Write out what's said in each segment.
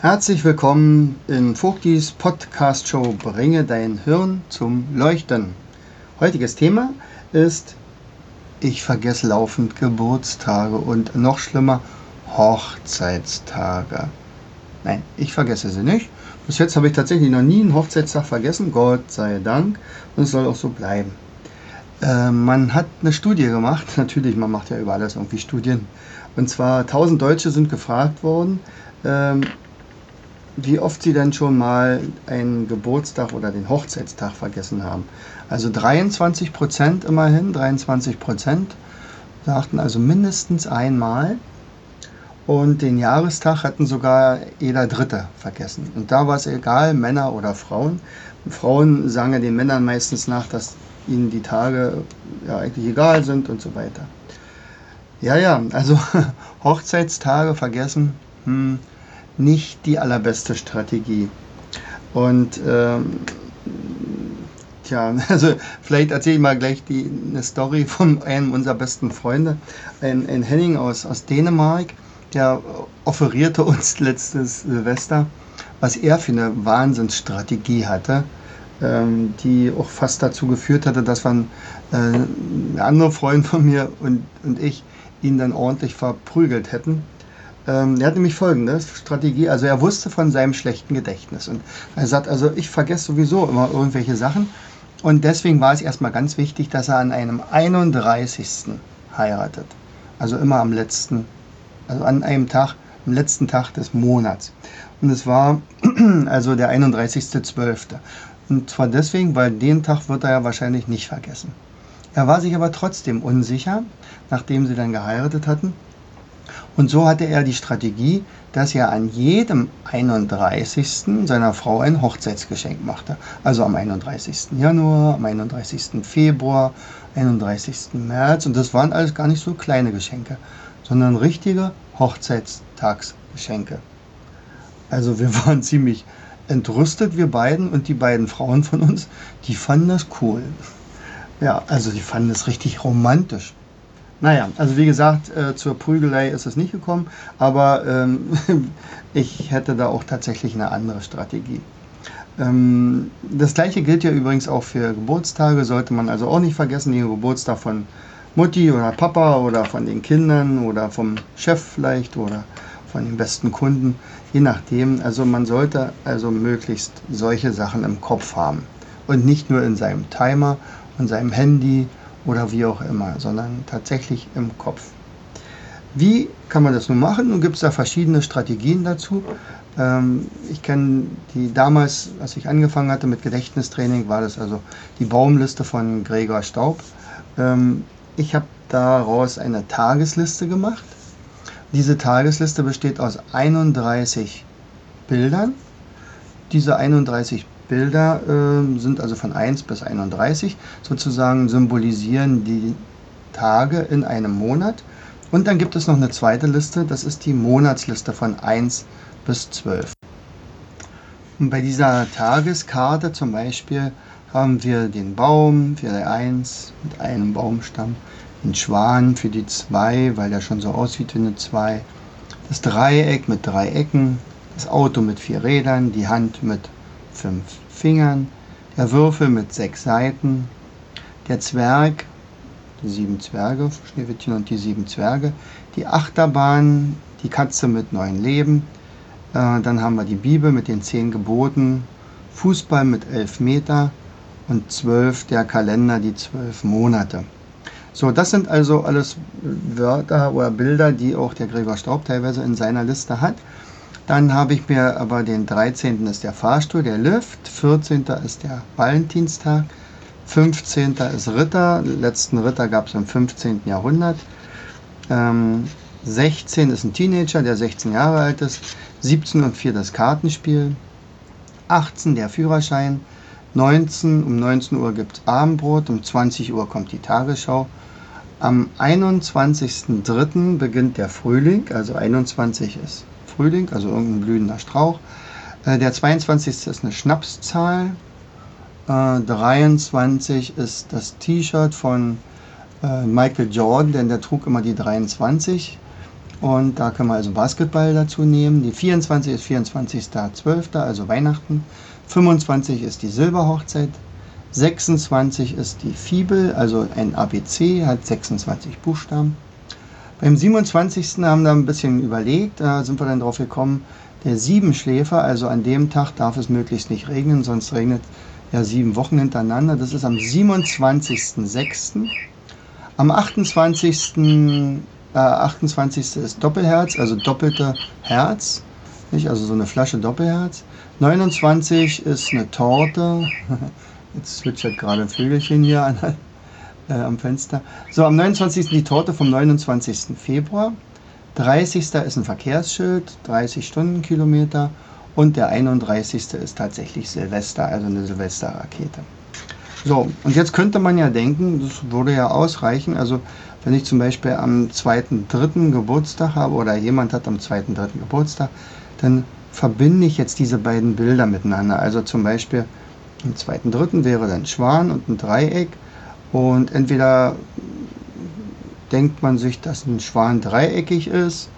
Herzlich willkommen in Vogtis Podcast Show Bringe dein Hirn zum Leuchten. Heutiges Thema ist Ich vergesse laufend Geburtstage und noch schlimmer Hochzeitstage. Nein, ich vergesse sie nicht. Bis jetzt habe ich tatsächlich noch nie einen Hochzeitstag vergessen, Gott sei Dank. Und es soll auch so bleiben. Äh, man hat eine Studie gemacht, natürlich, man macht ja über alles irgendwie Studien. Und zwar 1000 Deutsche sind gefragt worden, ähm, wie oft sie denn schon mal einen Geburtstag oder den Hochzeitstag vergessen haben. Also 23 Prozent immerhin, 23 Prozent sagten also mindestens einmal. Und den Jahrestag hatten sogar jeder Dritte vergessen. Und da war es egal, Männer oder Frauen. Frauen sagen ja den Männern meistens nach, dass ihnen die Tage ja eigentlich egal sind und so weiter. Ja, ja, also Hochzeitstage vergessen, hm, nicht die allerbeste Strategie. Und ähm, tja, also vielleicht erzähle ich mal gleich die, eine Story von einem unserer besten Freunde, ein, ein Henning aus, aus Dänemark, der offerierte uns letztes Silvester, was er für eine Wahnsinnsstrategie hatte, ähm, die auch fast dazu geführt hatte, dass man äh, ein anderer Freund von mir und, und ich ihn dann ordentlich verprügelt hätten ähm, er hat nämlich folgende Strategie, also er wusste von seinem schlechten Gedächtnis und er sagt, also ich vergesse sowieso immer irgendwelche Sachen und deswegen war es erstmal ganz wichtig, dass er an einem 31. heiratet. Also immer am letzten, also an einem Tag, am letzten Tag des Monats. Und es war also der 31.12. Und zwar deswegen, weil den Tag wird er ja wahrscheinlich nicht vergessen. Er war sich aber trotzdem unsicher, nachdem sie dann geheiratet hatten, und so hatte er die Strategie, dass er an jedem 31. seiner Frau ein Hochzeitsgeschenk machte. Also am 31. Januar, am 31. Februar, 31. März. Und das waren alles gar nicht so kleine Geschenke, sondern richtige Hochzeitstagsgeschenke. Also wir waren ziemlich entrüstet, wir beiden und die beiden Frauen von uns, die fanden das cool. Ja, also die fanden es richtig romantisch. Naja, also wie gesagt, äh, zur Prügelei ist es nicht gekommen, aber ähm, ich hätte da auch tatsächlich eine andere Strategie. Ähm, das gleiche gilt ja übrigens auch für Geburtstage, sollte man also auch nicht vergessen, den Geburtstag von Mutti oder Papa oder von den Kindern oder vom Chef vielleicht oder von den besten Kunden, je nachdem. Also man sollte also möglichst solche Sachen im Kopf haben und nicht nur in seinem Timer und seinem Handy oder wie auch immer, sondern tatsächlich im Kopf. Wie kann man das nun machen? Nun gibt es da verschiedene Strategien dazu. Ähm, ich kenne die damals, als ich angefangen hatte mit Gedächtnistraining, war das also die Baumliste von Gregor Staub. Ähm, ich habe daraus eine Tagesliste gemacht. Diese Tagesliste besteht aus 31 Bildern. Diese 31 Bilder äh, sind also von 1 bis 31, sozusagen symbolisieren die Tage in einem Monat. Und dann gibt es noch eine zweite Liste, das ist die Monatsliste von 1 bis 12. Und bei dieser Tageskarte zum Beispiel haben wir den Baum für die 1 mit einem Baumstamm, den Schwan für die 2, weil der schon so aussieht wie eine 2, das Dreieck mit drei Ecken, das Auto mit vier Rädern, die Hand mit fünf Fingern, der Würfel mit sechs Seiten, der Zwerg, die sieben Zwerge, Schneewittchen und die sieben Zwerge, die Achterbahn, die Katze mit neun Leben, äh, dann haben wir die Bibel mit den zehn Geboten, Fußball mit elf Meter und zwölf der Kalender, die zwölf Monate. So, das sind also alles Wörter oder Bilder, die auch der Gregor Staub teilweise in seiner Liste hat. Dann habe ich mir aber den 13. ist der Fahrstuhl, der Lift, 14. ist der Valentinstag, 15. ist Ritter, letzten Ritter gab es im 15. Jahrhundert. Ähm, 16 ist ein Teenager, der 16 Jahre alt ist. 17 und 4 das Kartenspiel. 18 der Führerschein. 19, um 19 Uhr gibt es Abendbrot, um 20 Uhr kommt die Tagesschau. Am 21.03. beginnt der Frühling, also 21 ist Frühling, also irgendein blühender Strauch. Äh, der 22. ist eine Schnapszahl. 23 äh, ist das T-Shirt von äh, Michael Jordan, denn der trug immer die 23. Und da können wir also Basketball dazu nehmen. Die 24 ist 24.12., also Weihnachten. 25 ist die Silberhochzeit. 26 ist die Fibel, also ein ABC, hat 26 Buchstaben. Beim 27. haben wir ein bisschen überlegt, da sind wir dann drauf gekommen, der Siebenschläfer, also an dem Tag darf es möglichst nicht regnen, sonst regnet ja sieben Wochen hintereinander. Das ist am 27.06. Am 28. Äh, 28. ist Doppelherz, also doppelte Herz, nicht? also so eine Flasche Doppelherz. 29 ist eine Torte. Jetzt zwitschert gerade ein Vögelchen hier an, äh, am Fenster. So, am 29. die Torte vom 29. Februar. 30. ist ein Verkehrsschild, 30 Stundenkilometer. Und der 31. ist tatsächlich Silvester, also eine Silvesterrakete. So, und jetzt könnte man ja denken, das würde ja ausreichen. Also, wenn ich zum Beispiel am 2.3. Geburtstag habe oder jemand hat am 2.3. Geburtstag, dann verbinde ich jetzt diese beiden Bilder miteinander. Also zum Beispiel im 2.3. wäre dann Schwan und ein Dreieck. Und entweder denkt man sich, dass ein Schwan dreieckig ist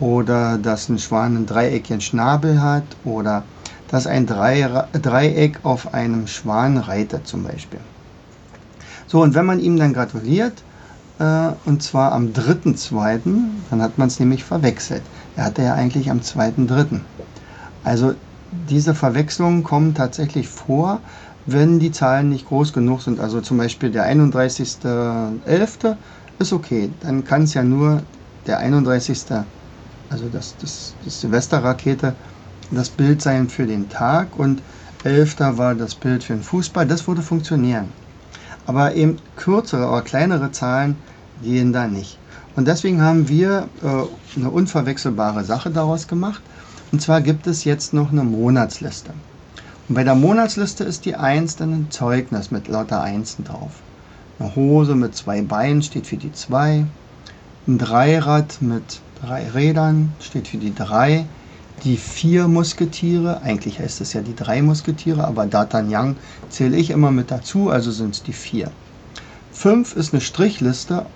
oder dass ein Schwan einen dreieckigen Schnabel hat oder dass ein Dreieck auf einem Schwan reitet zum Beispiel. So, und wenn man ihm dann gratuliert, äh, und zwar am 3.2., dann hat man es nämlich verwechselt. Er hatte ja eigentlich am 2.3. Also diese Verwechslungen kommen tatsächlich vor, wenn die Zahlen nicht groß genug sind. Also zum Beispiel der 31.11. ist okay, dann kann es ja nur der 31 also das, das, das Silvesterrakete, das Bild sein für den Tag und 11. war das Bild für den Fußball. Das würde funktionieren. Aber eben kürzere oder kleinere Zahlen gehen da nicht. Und deswegen haben wir äh, eine unverwechselbare Sache daraus gemacht. Und zwar gibt es jetzt noch eine Monatsliste. Und bei der Monatsliste ist die 1 dann ein Zeugnis mit lauter Einsen drauf. Eine Hose mit zwei Beinen steht für die 2. Ein Dreirad mit drei Rädern, steht für die drei. Die vier Musketiere, eigentlich heißt es ja die drei Musketiere, aber D'Artagnan zähle ich immer mit dazu, also sind es die vier. Fünf ist eine Strichliste,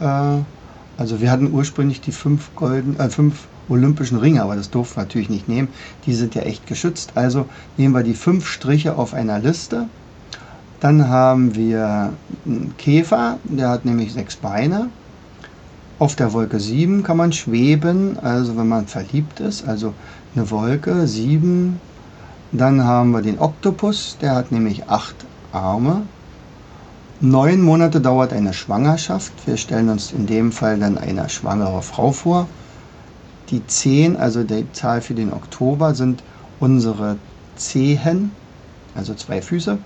äh, also wir hatten ursprünglich die fünf, golden, äh, fünf olympischen Ringe, aber das durften wir natürlich nicht nehmen, die sind ja echt geschützt, also nehmen wir die fünf Striche auf einer Liste. Dann haben wir einen Käfer, der hat nämlich sechs Beine. Auf der Wolke 7 kann man schweben, also wenn man verliebt ist, also eine Wolke 7. Dann haben wir den Oktopus, der hat nämlich acht Arme. Neun Monate dauert eine Schwangerschaft. Wir stellen uns in dem Fall dann eine schwangere Frau vor. Die 10, also die Zahl für den Oktober, sind unsere Zehen, also zwei Füße.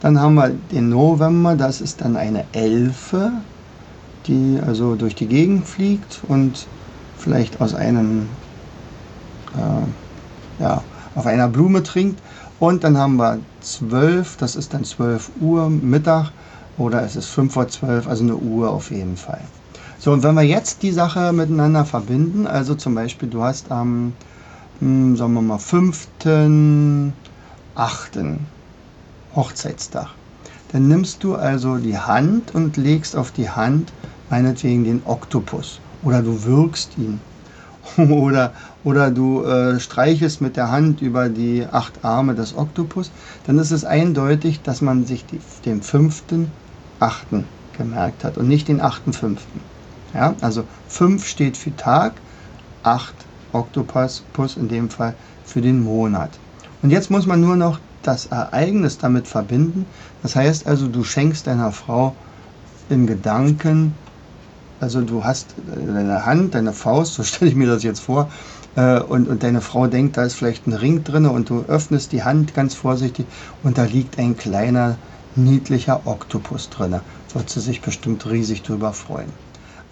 Dann haben wir den November, das ist dann eine Elfe, die also durch die Gegend fliegt und vielleicht aus einem, äh, ja, auf einer Blume trinkt. Und dann haben wir 12, das ist dann 12 Uhr Mittag oder es ist 5 vor 12, also eine Uhr auf jeden Fall. So, und wenn wir jetzt die Sache miteinander verbinden, also zum Beispiel du hast am, hm, sagen wir mal, 5.8. Hochzeitstag. Dann nimmst du also die Hand und legst auf die Hand meinetwegen den Oktopus oder du wirkst ihn oder, oder du äh, streichelst mit der Hand über die acht Arme des Oktopus, dann ist es eindeutig, dass man sich die, den fünften, achten gemerkt hat und nicht den achten, fünften. Ja, also fünf steht für Tag, acht Oktopus in dem Fall für den Monat. Und jetzt muss man nur noch das Ereignis damit verbinden. Das heißt also, du schenkst deiner Frau in Gedanken also du hast deine Hand, deine Faust, so stelle ich mir das jetzt vor, äh, und, und deine Frau denkt, da ist vielleicht ein Ring drin und du öffnest die Hand ganz vorsichtig und da liegt ein kleiner, niedlicher Oktopus drin. Wird sie sich bestimmt riesig drüber freuen.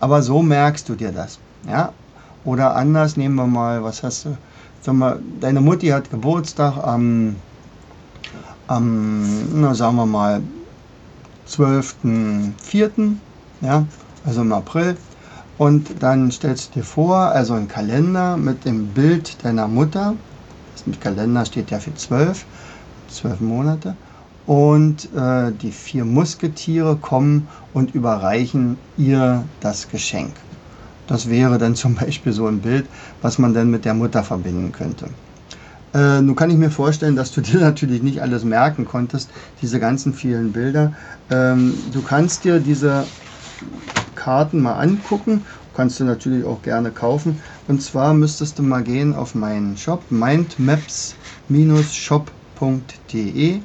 Aber so merkst du dir das. Ja? Oder anders nehmen wir mal, was hast du? Sag mal, deine Mutti hat Geburtstag am, am na, sagen wir mal, 12.04., ja, also im April. Und dann stellst du dir vor, also ein Kalender mit dem Bild deiner Mutter. Das Kalender steht ja für zwölf, zwölf Monate. Und äh, die vier Musketiere kommen und überreichen ihr das Geschenk. Das wäre dann zum Beispiel so ein Bild, was man dann mit der Mutter verbinden könnte. Äh, nun kann ich mir vorstellen, dass du dir natürlich nicht alles merken konntest, diese ganzen vielen Bilder. Ähm, du kannst dir diese Karten mal angucken, kannst du natürlich auch gerne kaufen. Und zwar müsstest du mal gehen auf meinen Shop mindmaps-shop.de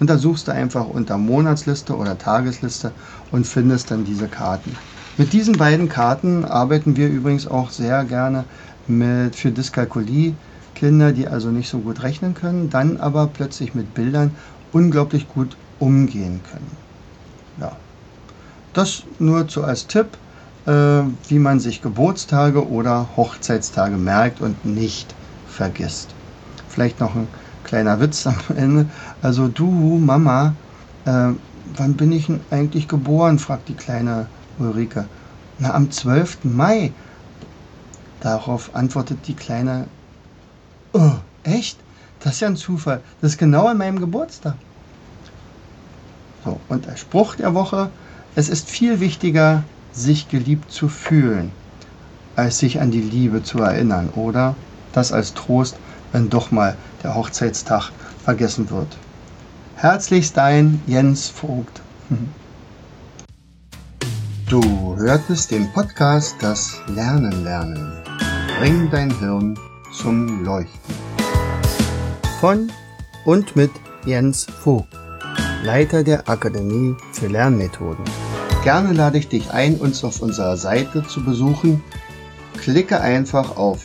und da suchst du einfach unter Monatsliste oder Tagesliste und findest dann diese Karten. Mit diesen beiden Karten arbeiten wir übrigens auch sehr gerne mit, für Dyskalkulie. Kinder, die also nicht so gut rechnen können, dann aber plötzlich mit Bildern unglaublich gut umgehen können. Ja. Das nur so als Tipp, äh, wie man sich Geburtstage oder Hochzeitstage merkt und nicht vergisst. Vielleicht noch ein kleiner Witz am Ende. Also du, Mama, äh, wann bin ich denn eigentlich geboren? fragt die kleine Ulrike. Na, am 12. Mai. Darauf antwortet die kleine, oh, echt? Das ist ja ein Zufall. Das ist genau an meinem Geburtstag. So, und der Spruch der Woche, es ist viel wichtiger, sich geliebt zu fühlen, als sich an die Liebe zu erinnern. Oder das als Trost, wenn doch mal der Hochzeitstag vergessen wird. Herzlichst dein Jens Vogt. Du hörtest den Podcast Das Lernen lernen. Bring dein Hirn zum Leuchten. Von und mit Jens Vogt, Leiter der Akademie für Lernmethoden. Gerne lade ich dich ein, uns auf unserer Seite zu besuchen. Klicke einfach auf